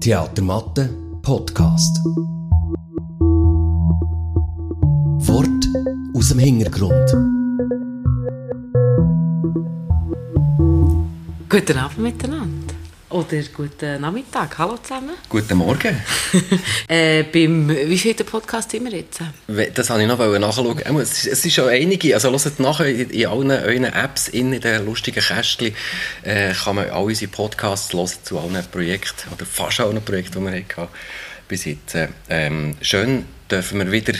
Theatermatte Podcast. Wort aus dem Hintergrund. Guten Abend miteinander. Oder guten Nachmittag. Hallo zusammen. Guten Morgen. Äh, beim, wie viel der Podcast sind wir jetzt? Das wollte ich noch nachschauen. Ähm, Es ist schon einige. Also hört nachher in in allen euren Apps, in den lustigen Kästchen, äh, kann man all unsere Podcasts hören zu allen Projekten, oder fast allen Projekten, die wir hatten bis jetzt. Ähm, schön dürfen wir wieder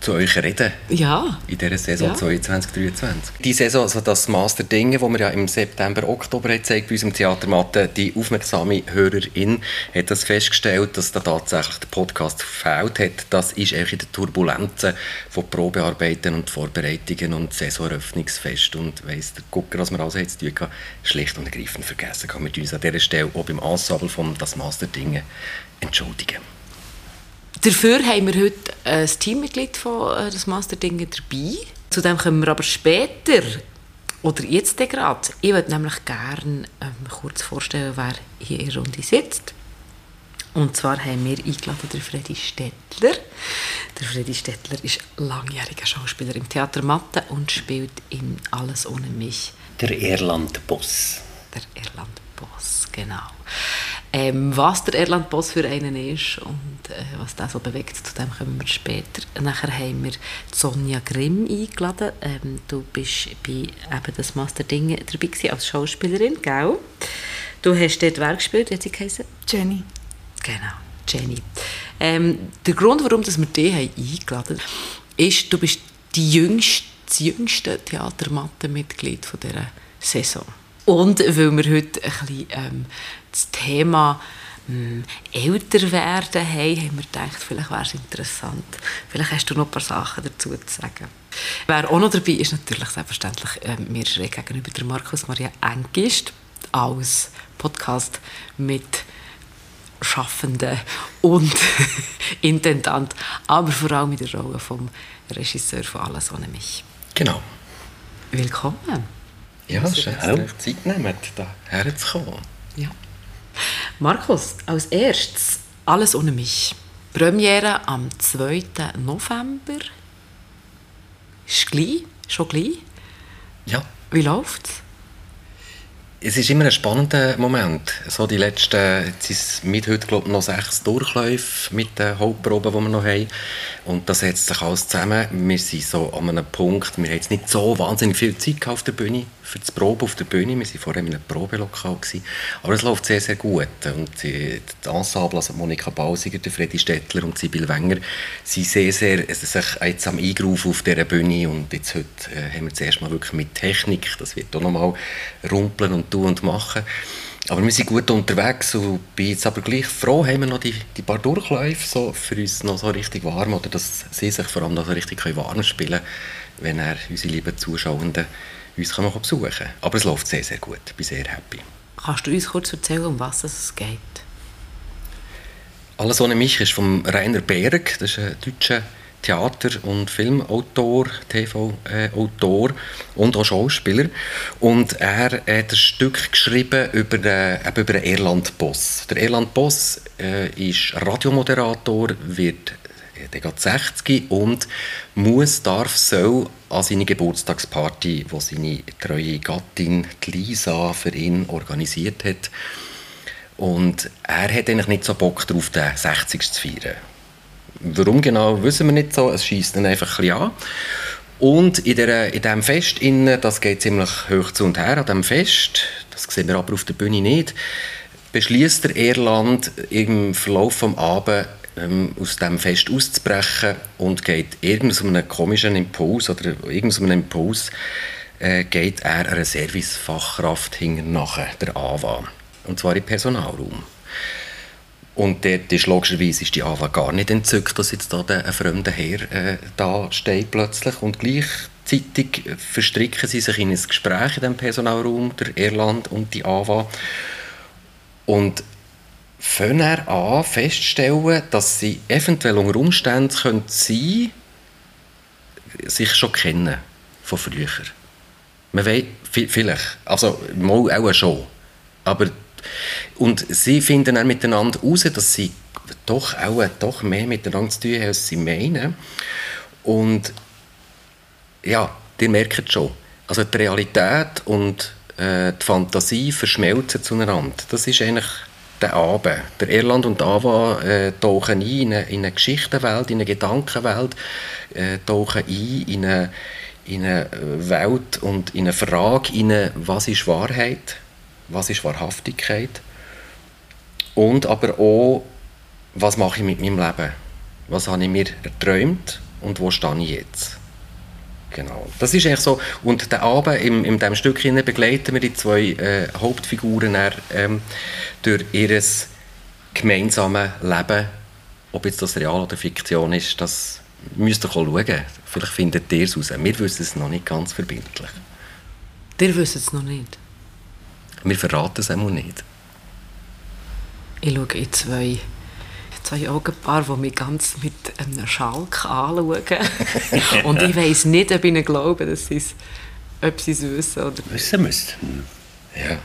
zu euch reden. Ja. in dieser Saison Ja. 2023. Die Saison, also das Master Dinge, das wir ja im September, Oktober gezeigt bei uns im Theatermatte, die aufmerksame Hörerin hat das festgestellt, dass da tatsächlich der Podcast gefällt hat. Das ist eigentlich in den Turbulenzen von Probearbeiten und Vorbereitungen und Saisoneröffnungsfest und weiss der Gucker, was wir alles jetzt tun kann, schlicht und ergreifend vergessen kann. Wir uns an dieser Stelle auch beim Ensemble von das Master Dinge entschuldigen. Dafür haben wir heute ein Teammitglied von äh, das Masterdingen dabei. Zu dem kommen wir aber später. Oder jetzt gerade. Ich würde nämlich gerne ähm, kurz vorstellen, wer hier in der Runde sitzt. Und zwar haben wir eingeladen den Freddy Stettler. Der Freddy Stettler ist langjähriger Schauspieler im Theater Mathe und spielt in Alles ohne mich Der Erland-Boss. der Erland Boss, genau. Ähm, was der Erland Boss für einen ist und äh, was das so bewegt, zu dem kommen wir später. Nachher haben wir Sonja Grimm eingeladen. Ähm, du bist bei eben das Master Dinge dabei gewesen, als Schauspielerin, gell? Du hast dort wer gespielt? Wie hat sie geheißen? Jenny. Genau, Jenny. Ähm, der Grund, warum dass wir dich eingeladen haben, ist, du bist die jüngste, das jüngste Theatermatte-Mitglied dieser Saison. Und weil wir heute ein bisschen ähm, das Thema ähm, älter werden haben, haben wir gedacht, vielleicht wäre es interessant. Vielleicht hast du noch ein paar Sachen dazu zu sagen. Wer auch noch dabei ist, natürlich selbstverständlich ähm, mir schräg gegenüber der Markus Maria Engist als Podcast mit Schaffende und Intendant, aber vor allem in der Rolle vom Regisseur von «Alles ohne mich». Genau. Willkommen. Ja, schön, Zeit nehmt, da herzukommen. Ja. Markus, als erstes «Alles ohne mich». Premiere am 2. November. Ist gleich, schon gleich. Ja. Wie läuft's? Es ist immer ein spannender Moment. So die letzten, jetzt sind mit heute glaube ich, noch sechs Durchläufe mit den Hauptproben, die wir noch haben. Und das setzt sich alles zusammen. Wir sind so an einem Punkt, wir haben jetzt nicht so wahnsinnig viel Zeit auf der Bühne, für das Proben auf der Bühne. Wir waren vorher in einem Probelokal. Gewesen. Aber es läuft sehr, sehr gut. Und die, das Ensemble, also Monika Bausiger, der Freddy Stettler und Sibyl Wenger, sind sehr, sehr sich jetzt am Eingrufen auf dieser Bühne. Und jetzt heute äh, haben wir zuerst mal wirklich mit Technik, das wird auch noch mal rumpeln und tun und machen. Aber wir sind gut unterwegs und bin jetzt aber gleich froh, haben wir noch die, die paar Durchläufe so für uns noch so richtig warm oder dass sie sich vor allem noch so richtig können warm spielen wenn er unsere lieben Zuschauenden uns kann besuchen kann. Aber es läuft sehr, sehr gut. Ich bin sehr happy. Kannst du uns kurz erzählen, um was es geht? Alles ohne mich ist von Rainer Berg, das ist ein deutscher Theater- und Filmautor, TV-Autor und auch Schauspieler. Und er hat ein Stück geschrieben über den, eben über den Erland-Boss. Der Erland-Boss äh, ist Radiomoderator, wird äh, der geht 60 und muss, darf, soll an seine Geburtstagsparty, wo seine treue Gattin die Lisa für ihn organisiert hat, und er hat eigentlich nicht so Bock darauf, den 60. zu feiern. Warum genau, wissen wir nicht so. Es schießt ihn einfach ein an. Und in, der, in diesem Fest, innen, das geht ziemlich hoch zu und her, an diesem Fest, das sehen wir aber auf der Bühne nicht, beschließt der Erland im Verlauf des Abends ähm, aus diesem Fest auszubrechen und geht irgendeinem komischen Impuls oder irgendeinem Impuls äh, geht er einer Servicefachkraft hinten nachher, der AWA. Und zwar im Personalraum. Und dort ist logischerweise ist die AWA gar nicht entzückt, dass jetzt da der, ein fremder Herr äh, da steht plötzlich. Und gleichzeitig verstricken sie sich in ein Gespräch in dem Personalraum, der Erland und die AWA. Und fangen an feststellen, dass sie eventuell unter Umständen können sie sich schon kennen von früher. Man weiß, vielleicht, also mal auch schon. Aber, und sie finden dann miteinander heraus, dass sie doch auch doch mehr miteinander zu tun haben, als sie meinen. Und ja, ihr merkt schon, also die Realität und äh, die Fantasie verschmelzen zueinander. Das ist eigentlich der Abend. Der Erland und Ava äh, tauchen ein in eine, in eine Geschichtenwelt, in eine Gedankenwelt, äh, tauchen ein in eine, in eine Welt und in eine Frage, in was ist Wahrheit, was ist Wahrhaftigkeit und aber auch, was mache ich mit meinem Leben, was habe ich mir erträumt und wo stehe ich jetzt. Genau. Das ist eigentlich so. Und der Abend, in, in diesem Stück begleiten wir die zwei äh, Hauptfiguren dann, ähm, durch ihr gemeinsames Leben. Ob jetzt das real oder Fiktion ist, das müsst ihr schauen. Vielleicht findet ihr es raus. Wir wissen es noch nicht ganz verbindlich. Ihr wisst es noch nicht? Wir verraten es einmal nicht. Ich schaue in zwei zwei Augenpaare, die mich ganz mit einem Schalk anschauen. und ich weiß nicht, ob ich ihnen glaube, dass sie es, ob sie es wissen. Oder wissen müssen. Ja.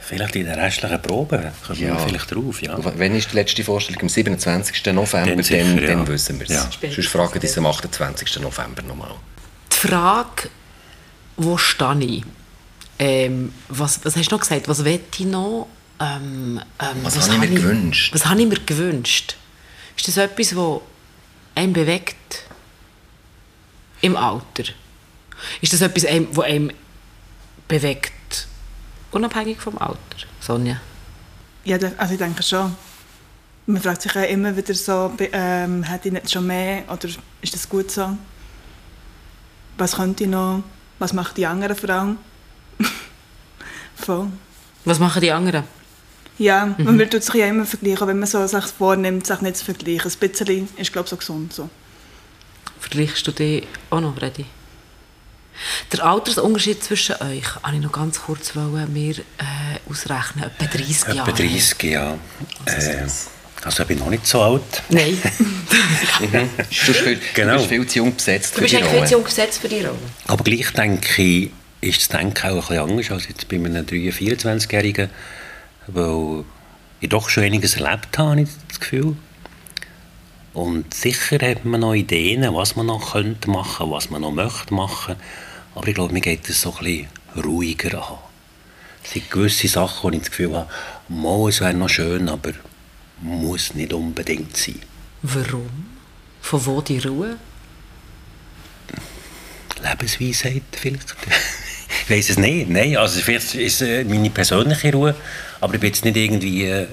Vielleicht in der restlichen Probe kommen ja. wir vielleicht drauf. Ja. Wenn ist die letzte Vorstellung? Am 27. November, dann, sicher, dann, dann wissen wir es. Ja. Sonst fragen Sie am 28. November nochmal. Die Frage, wo stehe ich? Ähm, was, was hast du noch gesagt? Was will ich noch? Ähm, ähm, was, was habe ich mir gewünscht? Was habe ich mir gewünscht? Ist das etwas, das einen bewegt im Alter? Ist das etwas, das einen bewegt, unabhängig vom Alter? Sonja? Ja, also ich denke schon. Man fragt sich ja immer wieder so, ähm, hätte ich nicht schon mehr oder ist das gut so? Was könnte ich noch? Was machen die anderen Frauen? Voll. Was machen die anderen? Ja, mhm. man tut sich ja immer vergleichen, wenn man so sich vornimmt, sich nicht zu vergleichen. Ein bisschen ist, glaube ich, so gesund. So. Vergleichst du dich auch noch, Freddy? Der Altersunterschied zwischen euch, wollte ich noch ganz kurz wollen, mir äh, ausrechnen, etwa 30 Jahre. Etwa 30 Jahre. Also, äh, also ich bin noch nicht so alt. Nein. mhm. du, bist viel, genau. du bist viel zu jung besetzt für die Rolle. Du bist viel zu jung besetzt für die Rolle. Aber gleich denke ich, ist das Denken auch ein bisschen anders als jetzt bei einem 23-, 24-Jährigen weil ich doch schon einiges erlebt habe, habe ich das Gefühl. Und sicher hat man noch Ideen, was man noch könnte machen, was man noch möchte machen. Aber ich glaube, mir geht es so ein bisschen ruhiger an. Es sind gewisse Sachen, wo ich das Gefühl habe, mal, es wäre noch schön, aber muss nicht unbedingt sein. Warum? Von wo die Ruhe? Lebensweisheit vielleicht. Ich weiß es nicht. Nein, also vielleicht ist es meine persönliche Ruhe. Aber ich bin jetzt nicht irgendwie äh,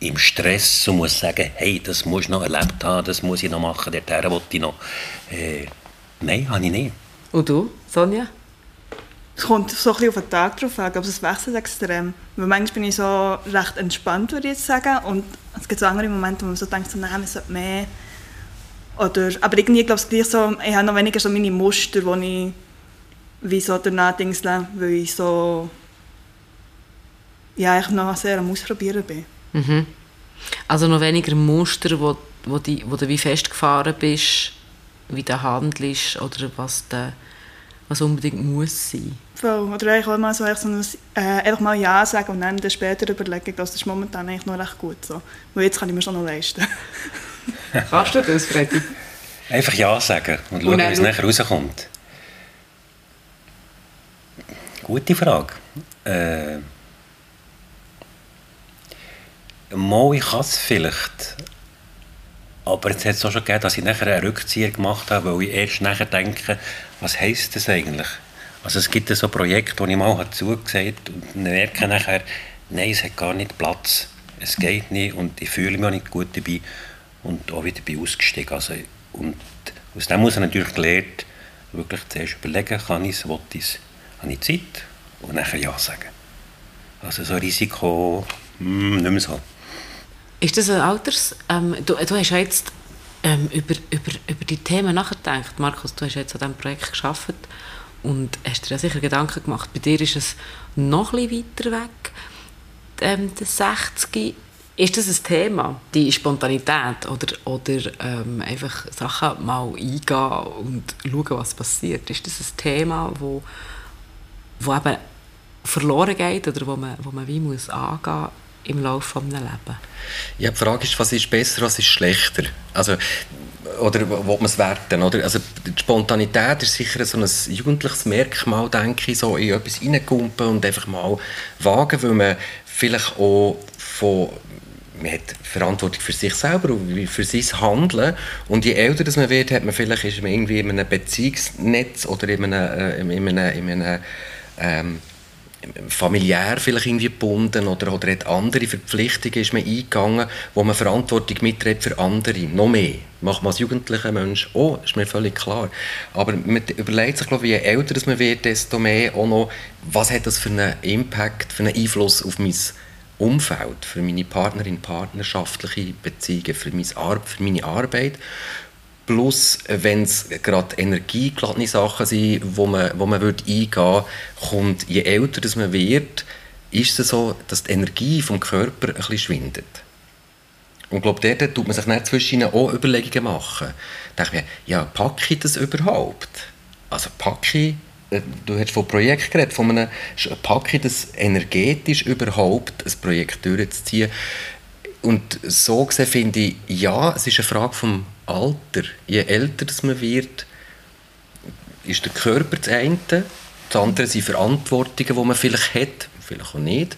im Stress und muss sagen, hey, das muss ich noch erlebt haben, das muss ich noch machen, der Terra wollte ich noch. Äh, nein, habe ich nicht. Und du, Sonja? Es kommt so ein bisschen auf den Tag drauf an, aber es wechselt extrem. Weil manchmal bin ich so recht entspannt, würde ich jetzt sagen. Und es gibt so andere Momente, wo man so denkt, so, nein, man sollte mehr. Oder, aber irgendwie glaube ich so, ich habe noch weniger so meine Muster, wo ich wie so danach dingsle, weil ich so ja, ich noch sehr am Ausprobieren bin. Mhm. Also noch weniger Muster, wo, wo, die, wo du wie festgefahren bist, wie du handelst oder was, der, was unbedingt muss sein. Voll. Oder eigentlich mal so, so ein, äh, einfach mal Ja sagen und dann später überlegen, das ist momentan eigentlich noch recht gut so. Weil jetzt kann ich mir schon noch leisten. Kannst du das, Freddy? Einfach Ja sagen und schauen, wie es nachher rauskommt. Gute Frage. Äh, Mal, ich kann es vielleicht. Aber es hat es auch schon gegeben, dass ich nachher einen Rückzieher gemacht habe, weil ich erst nachher denke, was heisst das eigentlich? Also es gibt so Projekte, wo ich mal zugesagt habe und merke nachher, nein, es hat gar nicht Platz, es geht nicht und ich fühle mich auch nicht gut dabei und auch wieder bei ausgestiegen. Also, und aus dem muss ich natürlich gelernt, wirklich zuerst überlegen, kann ich es, will ich es, habe ich Zeit und nachher Ja sagen. Also so Risiko, hm, nicht mehr so. Ist das ein Alters... Ähm, du, du hast ja jetzt ähm, über, über, über die Themen nachgedacht. Markus, du hast jetzt an diesem Projekt geschafft und hast dir ja sicher Gedanken gemacht. Bei dir ist es noch ein bisschen weiter weg, ähm, der 60 ist das ein Thema, die Spontanität oder, oder ähm, einfach Sachen mal eingehen und schauen, was passiert? Ist das ein Thema, wo, wo eben verloren geht oder wo man, wo man wie muss angehen im Laufe eines Lebens. Ja, die Frage ist, was ist besser, was ist schlechter? Also, oder wo man es werten? Oder? Also, die Spontanität ist sicher so ein jugendliches Merkmal, denke ich, so in etwas reingumpen und einfach mal wagen, weil man vielleicht auch von man hat Verantwortung für sich selber und für sein Handeln. Und je älter das man wird, hat man vielleicht ist man irgendwie in einem Beziehungsnetz oder in einem, äh, in einem, in einem ähm, familiär vielleicht irgendwie gebunden oder, oder hat andere Verpflichtungen ist man eingegangen, wo man Verantwortung mitträgt für andere, noch mehr. Macht man als jugendlicher Mensch auch, ist mir völlig klar. Aber man überlegt sich, glaube ich, je älter man wird, desto mehr auch noch, was hat das für einen Impact, für einen Einfluss auf mein Umfeld, für meine Partnerin, partnerschaftliche Beziehungen, für meine Arbeit. Plus, wenn es gerade energiegeladene Sachen sind, wo man, wo man würde eingehen würde, kommt, je älter das man wird, ist es so, dass die Energie vom Körper ein bisschen schwindet. Und ich glaube, dort tut man sich dann zwischen auch Überlegungen machen. Da denke ich mir, ja, packe ich das überhaupt? Also packe ich äh, du hast von Projekt geredet, von einem Packe das energetisch überhaupt ein Projekt durchzuziehen. Und so gesehen finde ich, ja, es ist eine Frage vom Alter. Je älter man wird, ist der Körper das eine, das andere sind Verantwortungen, die man vielleicht hat, vielleicht auch nicht.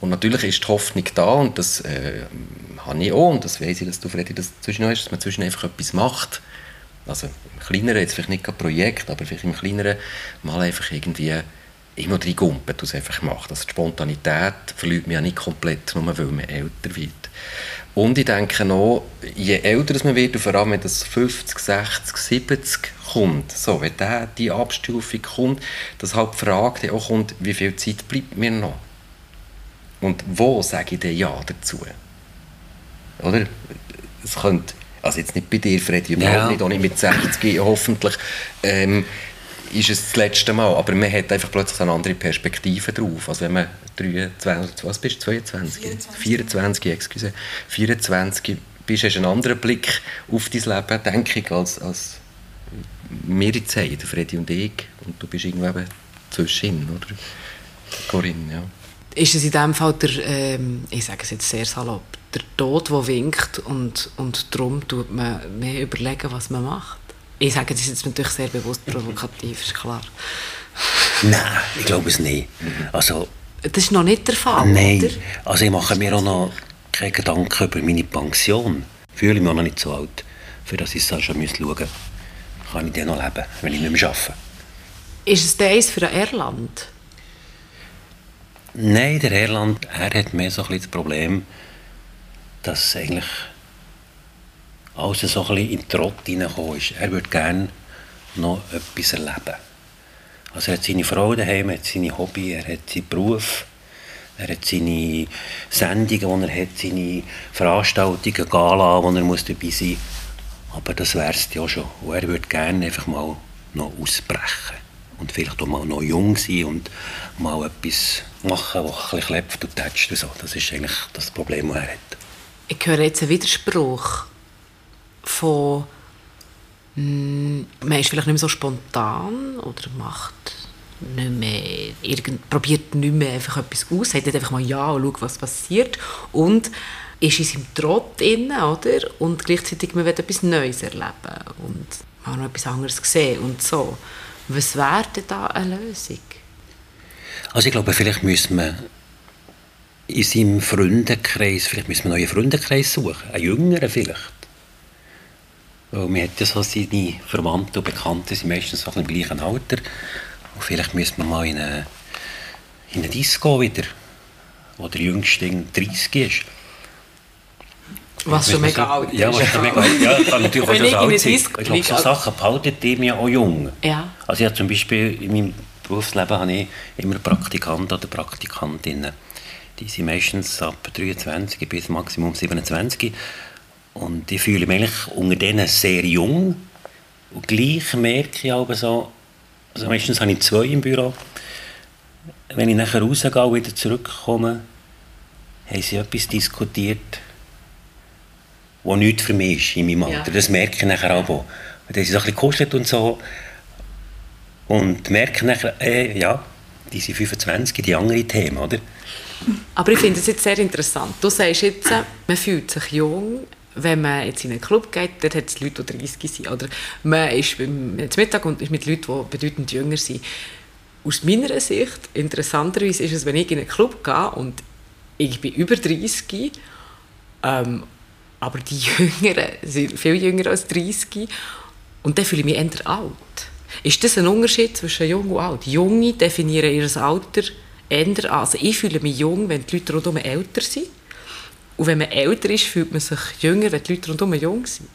Und natürlich ist die Hoffnung da und das äh, habe ich auch und das weiß ich, dass du, Freddy, das zwischen hast, dass man zwischen einfach etwas macht also im Kleineren, jetzt vielleicht nicht ein Projekt, aber vielleicht im Kleineren mal einfach irgendwie immer drin gumpen, es einfach macht. Also die Spontanität verliert mich ja nicht komplett, nur weil man älter wird. Und ich denke noch, je älter man wird, und vor allem wenn das 50, 60, 70 kommt, so, wenn der, die Abstufung kommt, dass halt die Frage auch kommt, wie viel Zeit bleibt mir noch? Und wo sage ich denn Ja dazu? Oder? Es könnte also jetzt nicht bei dir, Freddy, überhaupt ja. nicht, auch nicht mit 60 hoffentlich, ähm, ist es das letzte Mal. Aber man hat einfach plötzlich eine andere Perspektive drauf. Also wenn man 23, was bist du, 22? 24, 24 excuse, 24 bist, hast einen anderen Blick auf dein Leben, denke ich, als, als wir jetzt haben, Freddy und ich. Und du bist irgendwo eben zwischen, oder? Corinne, ja. Ist es in dem Fall der, ähm, ich sage es jetzt sehr salopp, der Tod, der winkt und, und darum tut man mehr überlegen, was man macht. Ich sage, das jetzt natürlich sehr bewusst provokativ, ist klar. Nein, ich glaube es nicht. Also, das ist noch nicht der Fall, Nein, oder? also ich mache mir auch noch keine Gedanken über meine Pension. Fühle ich mich auch noch nicht so alt, für das ich es schon schauen müsste. Kann ich dann noch leben, wenn ich nicht mehr arbeite. Ist es das für Erland? Nein, der Erland, er hat mehr so ein das Problem, dass eigentlich alles so ein in den Trott hineingekommen ist. Er würde gerne noch etwas erleben. Also er hat seine Frau daheim, er hat seine Hobby, er hat seinen Beruf, er hat seine Sendungen, die er hat, seine Veranstaltungen, Gala, wo er muss dabei sein muss. Aber das wäre es ja schon. Und er würde gerne einfach mal noch ausbrechen. Und vielleicht auch mal noch jung sein und mal etwas machen, was ein bisschen klebt und tätscht. Das ist eigentlich das Problem, das er hat ich höre jetzt einen Widerspruch von hm, man ist vielleicht nicht mehr so spontan oder macht nicht mehr, irgend, probiert nicht mehr einfach etwas aus, sagt einfach mal ja und schaut, was passiert und ist in seinem Trott drin, oder? und gleichzeitig man will etwas Neues erleben und mal noch etwas anderes sehen und so. Was wäre denn da eine Lösung? Also ich glaube, vielleicht müssen wir in seinem Freundenkreis, vielleicht müssen wir einen neuen Freundenkreis suchen, einen jüngeren vielleicht. Weil man hat ja so seine Verwandten und Bekannten, sind meistens so im gleichen Alter. Und vielleicht müssen wir mal in eine, in eine Disco wieder, wo der Jüngste 30 ist. Was schon mega alt ist. Ja, was schon mega alt Ja, kann natürlich auch schon alt sein. Ich glaube, so Sachen behalten die mir auch jung. Ja. Also ich habe zum Beispiel in meinem Berufsleben habe ich immer Praktikanten oder Praktikantinnen die sind meistens ab 23 bis Maximum 27. Und ich fühle mich eigentlich unter denen sehr jung. Und gleich merke ich aber so, also meistens habe ich zwei im Büro. Wenn ich nachher rausgehe und wieder zurückkomme, haben sie etwas diskutiert, was nichts für mich ist in meinem Alter. Ja. Das merke ich nachher auch. Und dann sind sie so ein bisschen kuschelt und so. Und merke nachher, äh, ja, die sind 25, die anderen Themen, oder? Aber ich finde es jetzt sehr interessant. Du sagst jetzt, man fühlt sich jung, wenn man jetzt in einen Club geht, dort hat es Leute, die 30 sind. Oder man ist beim Mittag und ist mit Leuten, die bedeutend jünger sind. Aus meiner Sicht, interessanterweise ist es, wenn ich in einen Club gehe und ich bin über 30, ähm, aber die Jüngeren sind viel jünger als 30 und dann fühle ich mich eher alt. Ist das ein Unterschied zwischen jung und alt? Junge definieren ihr Alter eher an. Also ich fühle mich jung, wenn die Leute rundherum älter sind. Und wenn man älter ist, fühlt man sich jünger, wenn die Leute rundherum jung sind.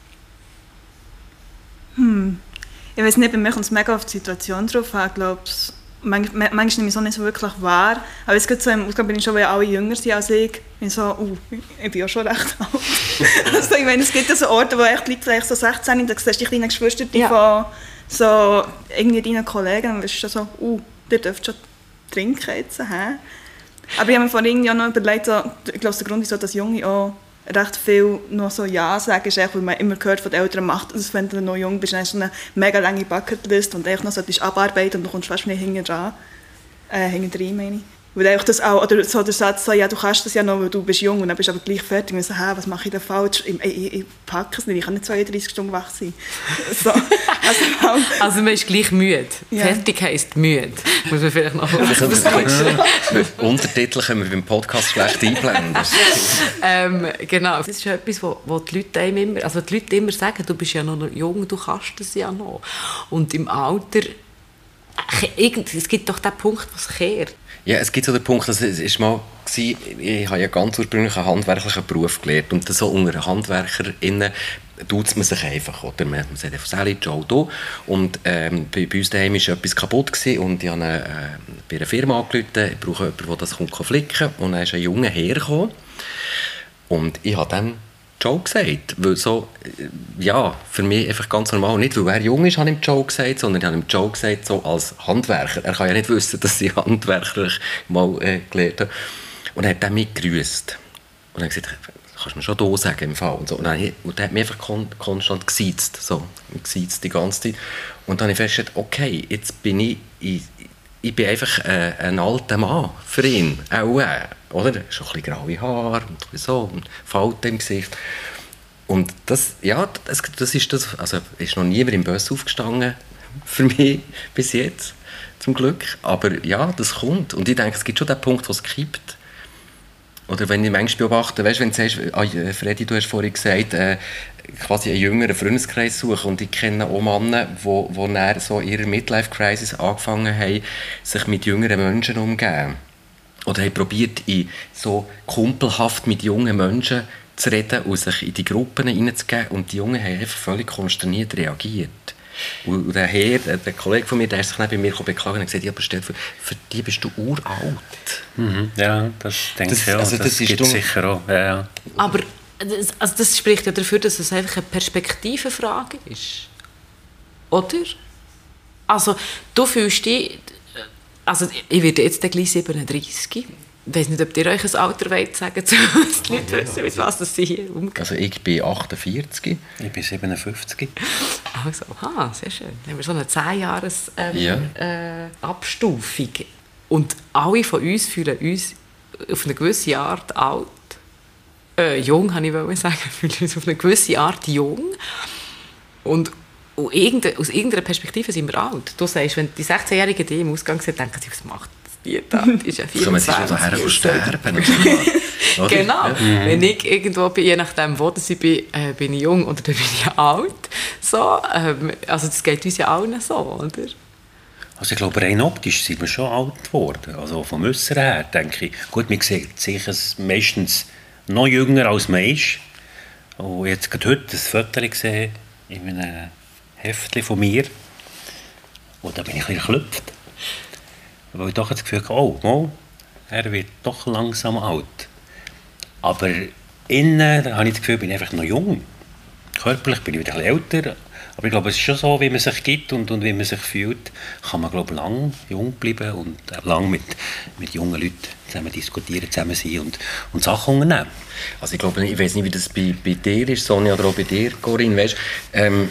Ich weiß nicht, bei mir kommt es mega auf die Situation drauf an, glaube ich. Manchmal, manchmal nehme ich es auch nicht so wirklich wahr. Aber jetzt so im Ausgang bin ich schon, weil alle jünger sind als ich. Bin so, uh, ich bin ja schon recht alt. also, ich meine, es gibt ja so Orte, wo echt Leute vielleicht so 16 sind, da siehst du die kleinen Geschwister Ja. von so irgendwie deinen Kollegen und bist schon so, uh, der dürft schon trinken jetzt. Hä? Aber ich habe mir vorhin ja noch überlegt, so, ich glaube, der Grund ist so, dass Junge auch recht viel noch so Ja sagen, ist weil man immer gehört von den Eltern, macht das, wenn du noch jung bist, dann hast du eine mega lange Bucketlist und echt noch solltest abarbeiten und du kommst fast nicht hinten dran. Äh, hinten rein, meine ich. Weil einfach das auch, oder so der Satz so, ja, du kannst das ja noch, weil du bist jung und dann bist du aber gleich fertig. Und so, hä, was mache ich da falsch? Ich, ich, ich packe es nicht, ich kann nicht 32 Stunden wach sein. So, also, Also man ist gleich müde. Ja. Fertig heisst müde. Muss man vielleicht noch Untertitel können wir beim Podcast schlecht einblenden. ähm, Genau. Das ist etwas, wo, wo die Leute einem immer, also die Leute immer sagen, du bist ja noch jung, du kannst das ja noch. Und im Alter, irgend- es gibt doch den Punkt, wo es kehrt. Ja, es gibt so den Punkt, dass es ist mal gewesen, ich habe ja ganz ursprünglich einen handwerklichen Beruf gelernt und so unter HandwerkerInnen tut man sich einfach, oder? Man, man sagt einfach, Sally, Joe, du. Und ähm, bei, bei uns daheim war etwas kaputt gewesen und ich habe äh, bei einer Firma angerufen, ich brauche jemanden, der das flicken und dann ist ein Junge hergekommen und ich habe dann Joe gesagt, weil so, äh, ja, für mich einfach ganz normal, nicht weil er jung ist, habe ich Joe gesagt, sondern ich habe Joe gesagt, so als Handwerker. Er kann ja nicht wissen, dass ich handwerklich mal äh, gelernt habe. Und er hat dann mich gegrüßt. Und er hat gesagt, kannst du mir schon «du» sagen im Fall. Und, so. und, dann, und er hat mich einfach kon konstant gesiezt, so, gesiezt die ganze Zeit. Und dann habe ich festgestellt, okay, jetzt bin ich, ich, ich bin einfach äh, ein alter Mann für ihn, auch äh, oder? Schon ein bisschen graue Haare und so, und Falten im Gesicht. Und das, ja, das, das ist das, also ist noch niemand im Bus aufgestanden für mich bis jetzt, zum Glück. Aber ja, das kommt. Und ich denke, es gibt schon den Punkt, wo es kippt. Oder wenn ich manchmal beobachte, weißt, wenn du sagst, äh, Freddy, du hast vorhin gesagt, äh, quasi einen jüngeren Freundeskreis suchen und ich kenne auch Männer, die wo, wo so ihrer Midlife-Crisis angefangen haben, sich mit jüngeren Menschen umzugeben. Oder haben probiert, in so kumpelhaft mit jungen Menschen zu reden und sich in die Gruppen hineinzugeben und die Jungen haben einfach völlig konsterniert reagiert. Und der Herr, der, Kollege von mir, der ist sich dann bei mir beklagen und gesagt, ja, aber vor, für die bist du uralt. Mhm. Ja, das denke Das- ich auch. also das, das ist gibt dumm. sicher auch. Ja, ja. Aber das, also das spricht ja dafür, dass es einfach eine Perspektivenfrage ist. Oder? Also, du fühlst dich... Also, ich werde jetzt gleich 37. Ich weiß nicht, ob ihr euch ein Alter wollt sagen dass die Leute wissen, mit was das sie hier umgehen. Also ich bin 48. Ich bin 57. Also, aha, sehr schön. Dann haben wir so eine 10 Jahres ähm, Ja. äh, Abstufung. Und alle von uns fühlen uns auf eine gewisse Art alt. Äh, jung, habe ich wollen sagen. Fühlen uns auf eine gewisse Art jung. Und irgende, aus irgendeiner Perspektive sind wir alt. Du sagst, wenn die 16-Jährigen die im Ausgang sind, denken sie, was macht die da? Die ist ja Kommen sie schon 24. daher und sterben. oder? Genau. Ja. Wenn ich irgendwo bin, je nachdem, wo ich bin, äh, bin ich jung oder dann bin ich alt. So, ähm, also das geht uns ja allen so, oder? Also ich glaube, rein optisch sind wir schon alt geworden. Also vom Äußeren her denke ich, gut, man sieht sich es meistens noch jünger als man ist. Und jetzt gerade heute ein Foto gesehen in einem Heftchen von mir. Und da bin ich ein geklüpft. Weil ich doch das Gefühl hatte, oh, mal, er wird doch langsam alt. Aber innen habe ich das Gefühl, bin ich einfach noch jung. Körperlich bin ich wieder ein bisschen älter, Aber ich glaube, es ist schon so, wie man sich gibt und, und wie man sich fühlt, kann man, glaube lang jung bleiben und lang mit, mit jungen Leuten zusammen diskutieren, zusammen sein und, und Sachen unternehmen. Also ich glaube, ich weiß nicht, wie das bei, bei dir ist, Sonja, oder auch bei dir, Corinne, weißt, ähm,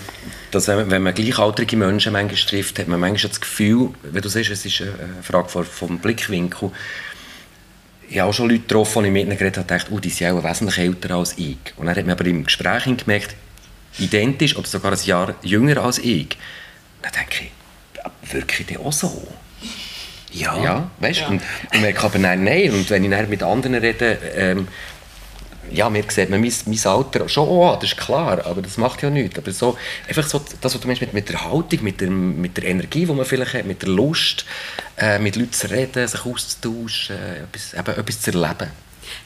dass wenn, man gleichaltrige Menschen manchmal trifft, hat man manchmal das Gefühl, wie du siehst, es ist eine Frage vom Blickwinkel, ich habe auch schon Leute getroffen, die ich mit ihnen geredet habe, dachte, oh, die sind auch wesentlich älter als ich. Und dann hat man aber im Gespräch gemerkt, identisch oder sogar ein Jahr jünger als ich. Dann denke ich, wirklich die auch so? Ja. Ja, weißt du? Und, und merke aber nein, nein. Und wenn ich dann mit anderen rede, ähm, ja, mir sieht man mein, mein Alter schon an, das ist klar, aber das macht ja nichts. Aber so, einfach so, das, was du meinst, mit, mit der Haltung, mit der, mit der Energie, die man vielleicht hat, mit der Lust, äh, mit Leuten zu reden, sich auszutauschen, etwas, eben, etwas zu erleben.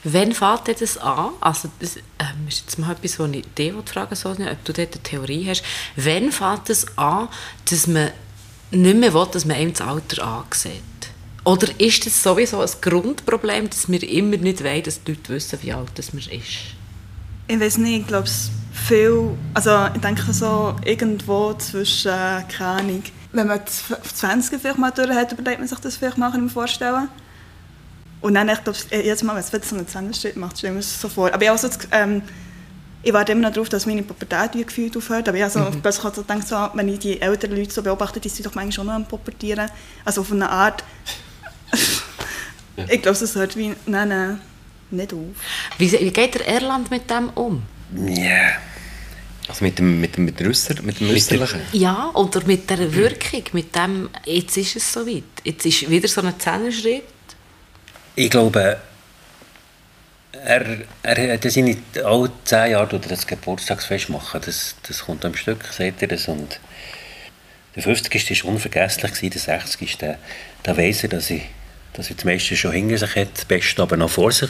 Wann dir das an? Also, das ähm, ist jetzt mal etwas, was ich dich fragen Sonja, ob du dort eine Theorie hast. Wann es das an, dass man nicht mehr will, dass man einem das Alter ansieht? Oder ist das sowieso ein Grundproblem, dass wir immer nicht wollen, dass die Leute wissen, wie alt man ist? Ich weiß nicht, ich glaube, viel, also ich denke so irgendwo zwischen, äh, keine Ahnung, wenn man 20 vielleicht mal durch hat, überlegt man sich das vielleicht mal im Vorstellen. Und dann, ich glaube, jetzt mal, wenn es so einen 20 macht, stelle ich mir das so vor. Aber ich, also, ähm, ich warte immer noch darauf, dass meine Pubertät wie gefühlt aufhört. Aber ich also, mhm. plötzlich so gedacht, so, wenn ich die älteren Leute so beobachte, die sind doch manchmal schon noch am Pubertieren. Also auf eine Art, ich glaube, es hört wie nein, nein, nicht auf. Wie, wie geht der Erland mit dem um? Ja. Yeah. Also mit dem, mit dem, mit dem, Rüsser, mit dem Rüsterlichen? Ja, oder mit der Wirkung, mit dem, jetzt ist es soweit. Jetzt ist wieder so ein Zehnerschritt. Ich glaube, er, er hat seine alle zehn Jahre das Geburtstagsfest machen. Das, das kommt am Stück, seht ihr das? Und der 50. war unvergesslich, der 60. Da, da weiss er, dass ich dass er das meiste schon hinter sich hat, das Beste aber noch vor sich.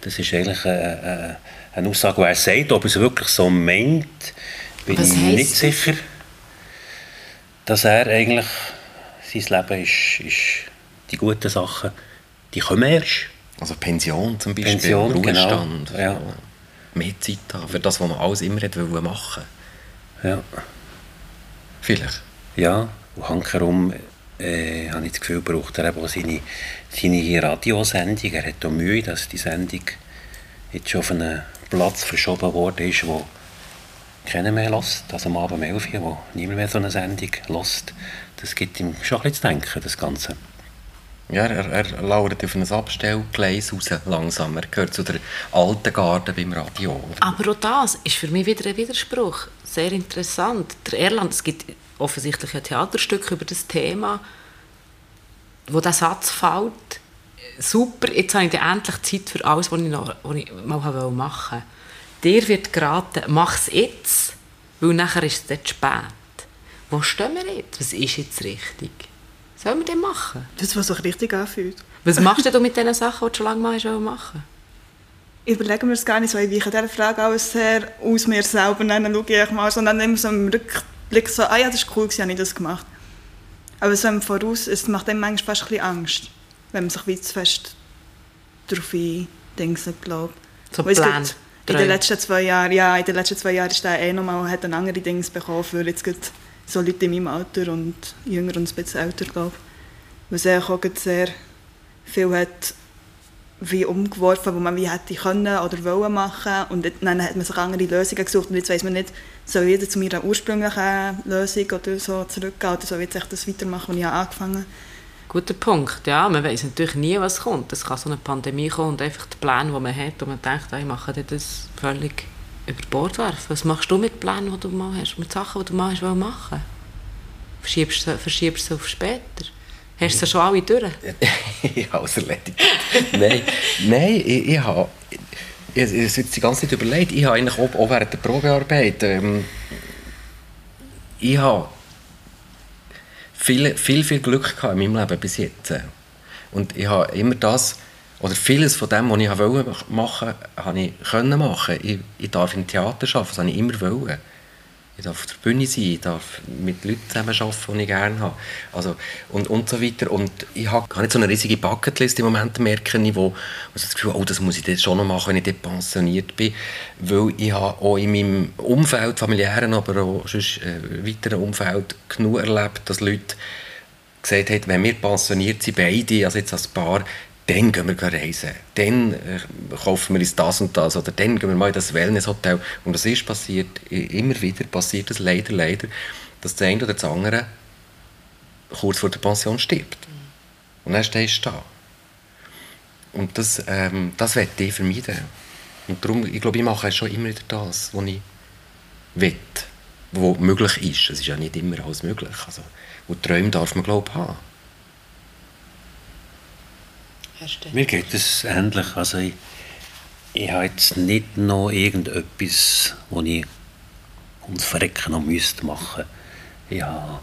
Das ist eigentlich eine, eine Aussage, die er sagt. Ob er es wirklich so meint, bin Was ich nicht sicher. Dass er eigentlich, sein Leben ist, ist die guten Sachen, die kommen erst. Also Pension zum Beispiel, Pension, Ruhestand, genau. ja. mehr Zeit haben für das, was man alles immer hat machen Ja. Vielleicht. Ja, und hankerum äh, habe ich das Gefühl, braucht er eben auch seine, seine Radiosendung. Er hat auch Mühe, dass die Sendung jetzt schon auf einen Platz verschoben worden ist, wo keiner mehr lässt. Also am Abend um 11 Uhr, wo niemand mehr so eine Sendung lässt. Das gibt ihm schon ein bisschen zu denken, das Ganze. Ja, er, er lauert auf ein Abstellgleis raus, langsam. Er gehört zu der alten Garde beim Radio. Aber auch das ist für mich wieder ein Widerspruch. Sehr interessant. Der Erland, es gibt offensichtlich ein Theaterstück über das Thema, wo der Satz fällt, super, jetzt habe ich endlich Zeit für alles, was ich, noch, was ich mal machen wollte. Dir wird geraten, mach es jetzt, weil nachher ist es dann spät. Wo stehen wir jetzt? Was ist jetzt richtig? Sollen wir das machen? Das, was sich richtig anfühlt. Was machst du mit den Sachen, die du schon lange mal machen ich überlege mir das gar nicht so. Ich weiche dieser Frage alles sehr aus mir selber. Dann schaue ich mal, sondern immer so im Rück Blick so, ah ja, das ist cool, ich habe das gemacht. Aber so im Voraus, es macht einem manchmal fast ein bisschen Angst, wenn man sich wie zu fest darauf eindingselt, glaube So Plan. In den letzten zwei Jahren, ja, in den letzten zwei Jahren ist er eh nochmal, hat ein andere Dinge bekommen für jetzt so Leute in meinem Alter und jünger und ein bisschen älter, glaube ich. Auch sehr viel hat wie umgeworfen, wo man wie hätte können oder wollen machen und dann hat man sich andere Lösungen gesucht und jetzt weiß man nicht, soll wieder zu meiner ursprünglichen Lösung oder so zurückgehen oder soll jetzt das weitermachen, was ich angefangen habe. Guter Punkt, ja, man weiß natürlich nie, was kommt. Es kann so eine Pandemie kommen und einfach der Plan, den man hat und man denkt, ich mache das völlig über Bord werfen. Was machst du mit Plänen, die du mal hast, mit Sachen, die du mal hast machen Verschiebst du, verschiebst du auf später? Hast du sie schon alle durch? ich habe es erledigt. nein, nein, ich, ich habe... Ich, ich, ich die ganze Zeit überlegt. Ich habe eigentlich auch, auch während der Probearbeit... Ähm, ich habe viel, viel, viel Glück gehabt in meinem Leben bis jetzt. Und ich habe immer das... Oder vieles von dem, was ich wollte machen, habe ich können machen. Ich, ich darf im Theater arbeiten, das habe ich immer wollen. ich darf auf der Bühne sein, ich darf mit Leuten zusammenarbeiten, die ich gerne habe. Also, und, und so weiter. Und ich habe gar nicht so eine riesige Bucketlist im Moment, merke ich, wo, wo ich das Gefühl oh, das muss ich jetzt schon noch machen, wenn ich dort pensioniert bin. Weil ich habe auch in meinem Umfeld, familiären, aber auch sonst, äh, weiteren Umfeld genug erlebt, dass Leute gesagt haben, wenn wir pensioniert sind, beide, also jetzt als Paar, dann gehen wir reisen, dann äh, kaufen wir uns das und das oder dann gehen wir mal in das Wellnesshotel. Und das ist passiert, immer wieder passiert es leider, leider, dass der eine oder der andere kurz vor der Pension stirbt. Und dann stehst du da. Und das, ähm, das werde ich vermeiden. Und darum, ich glaube, ich mache schon immer wieder das, was ich will, was möglich ist. Es ist ja nicht immer alles möglich. Also, wo Träume darf man, glaube ich, haben herstellen? Mir geht es ähnlich. Also ich, ich habe jetzt nicht noch irgendetwas, das ich ums Verrecken noch müsste machen Ja,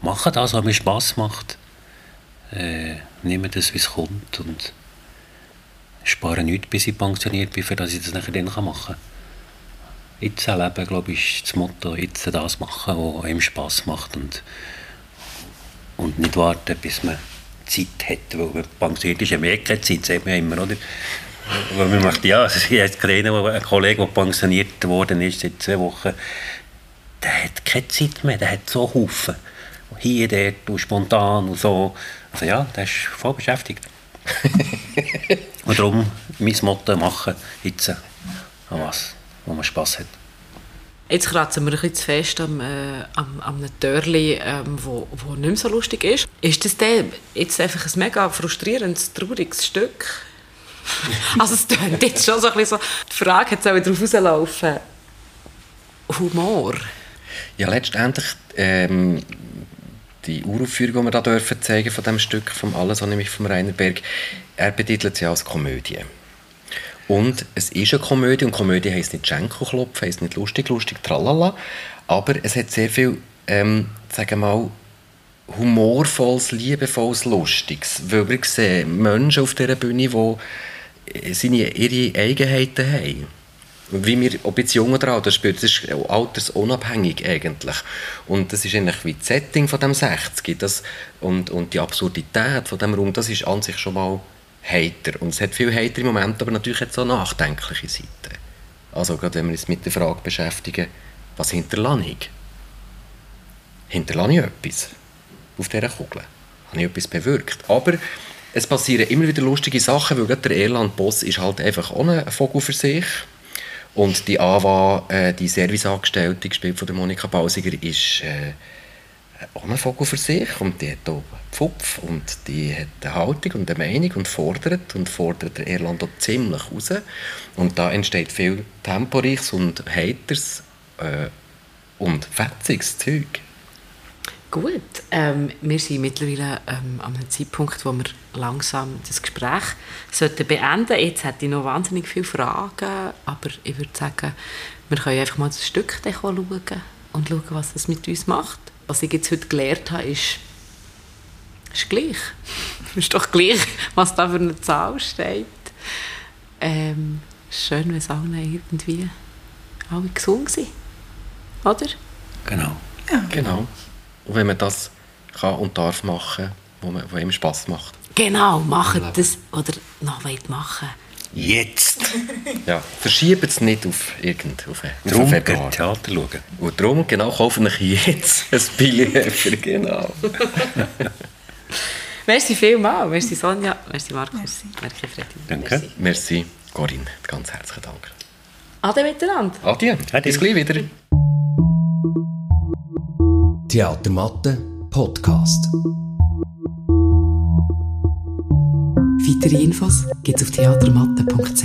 mache das, was mir Spass macht. Äh, nehme das, wie es kommt und spare nichts, bis ich pensioniert bin, für dass ich das nachher dann machen kann. Jetzt leben, glaube ich, ist das Motto, jetzt das machen, was einem Spass macht und, und nicht warten, bis man Zeit hat, weil man pensioniert ist, ja mehr keine Zeit, sagt man immer, oder? Weil man macht, ja, ich habe gesehen, ein Kollege, der pensioniert worden ist, seit zwei Wochen, der hat keine Zeit mehr, der hat so Haufen. Hier, dort, und spontan und so. Also ja, der ist voll beschäftigt. und darum mein Motto machen, jetzt an was, wo man Spass hat. Jetzt kratzen wir ein bisschen zu fest am, äh, am, am einem Törli, ähm, wo, wo nicht mehr so lustig ist. Ist das denn jetzt einfach ein mega frustrierendes, trauriges Stück? also es klingt jetzt schon so ein bisschen so... Die Frage hat auch darauf rauslaufen. Humor. Ja, letztendlich... Ähm, die Uraufführung, die wir dürfen zeigen von dem Stück, vom Alles, nämlich vom Rainer Berg, er betitelt sie als Komödie. Und es ist eine Komödie und Komödie heisst nicht Schenkelklopf, heisst nicht lustig, lustig, tralala, aber es hat sehr viel, ähm, sagen wir mal, humorvolles, liebevolles, lustiges, weil wir sehen Menschen auf dieser Bühne, die seine, ihre Eigenheiten haben. Wie wir, ob jetzt jung oder alt das ist altersunabhängig eigentlich. Und das ist eigentlich wie das Setting von dem 60 das, und, und die Absurdität von dem Raum, das ist an sich schon mal heiter. Und es hat viele heitere Momente, aber natürlich hat es auch nachdenkliche Seiten. Also gerade wenn wir uns mit der Frage beschäftigen, was hinterlasse ich? Hinterlasse ich etwas auf dieser Kugel? Habe ich etwas bewirkt? Aber es passieren immer wieder lustige Sachen, weil gerade der Erland Boss ist halt einfach ohne Vogel für sich. Und die Ava, äh, die Serviceangestellte, gespielt von der Monika Bausiger, ist äh, auch ein Vogel für sich und die hat auch Pfupf und die hat eine Haltung und eine Meinung und fordert und fordert der Irland auch ziemlich raus. Und da entsteht viel temporeiches und heiters äh, und fetziges Zeug. Gut, ähm, wir sind mittlerweile ähm, an einem Zeitpunkt, wo wir langsam das Gespräch sollten beenden. Jetzt hätte ich noch wahnsinnig viele Fragen, aber ich würde sagen, wir können einfach mal das Stück schauen und schauen, was es mit uns macht was ich jetzt heute gelernt habe, ist, ist gleich. ist doch gleich, was da für eine Zahl steht. Ähm, schön, wenn es allen irgendwie alle gesund sind. Oder? Genau. Ja. Genau. Und wenn man das kann und darf machen, wo, man, wo einem Spass macht. Genau, machen das oder noch weit machen. Jetzt! ja, verschiebt es nicht auf irgend auf, Darum Februar. Theater schauen. Und darum, genau, kaufen euch jetzt ein Billett für genau. merci vielmals. Merci Sonja, merci Markus, merci, merci Freddy. Danke. Merci. merci Corinne, ganz herzlichen Dank. Ade miteinander. Ade, bis gleich wieder. Theatermatte Podcast. Weitere Infos gibt's auf theatermatte.ch.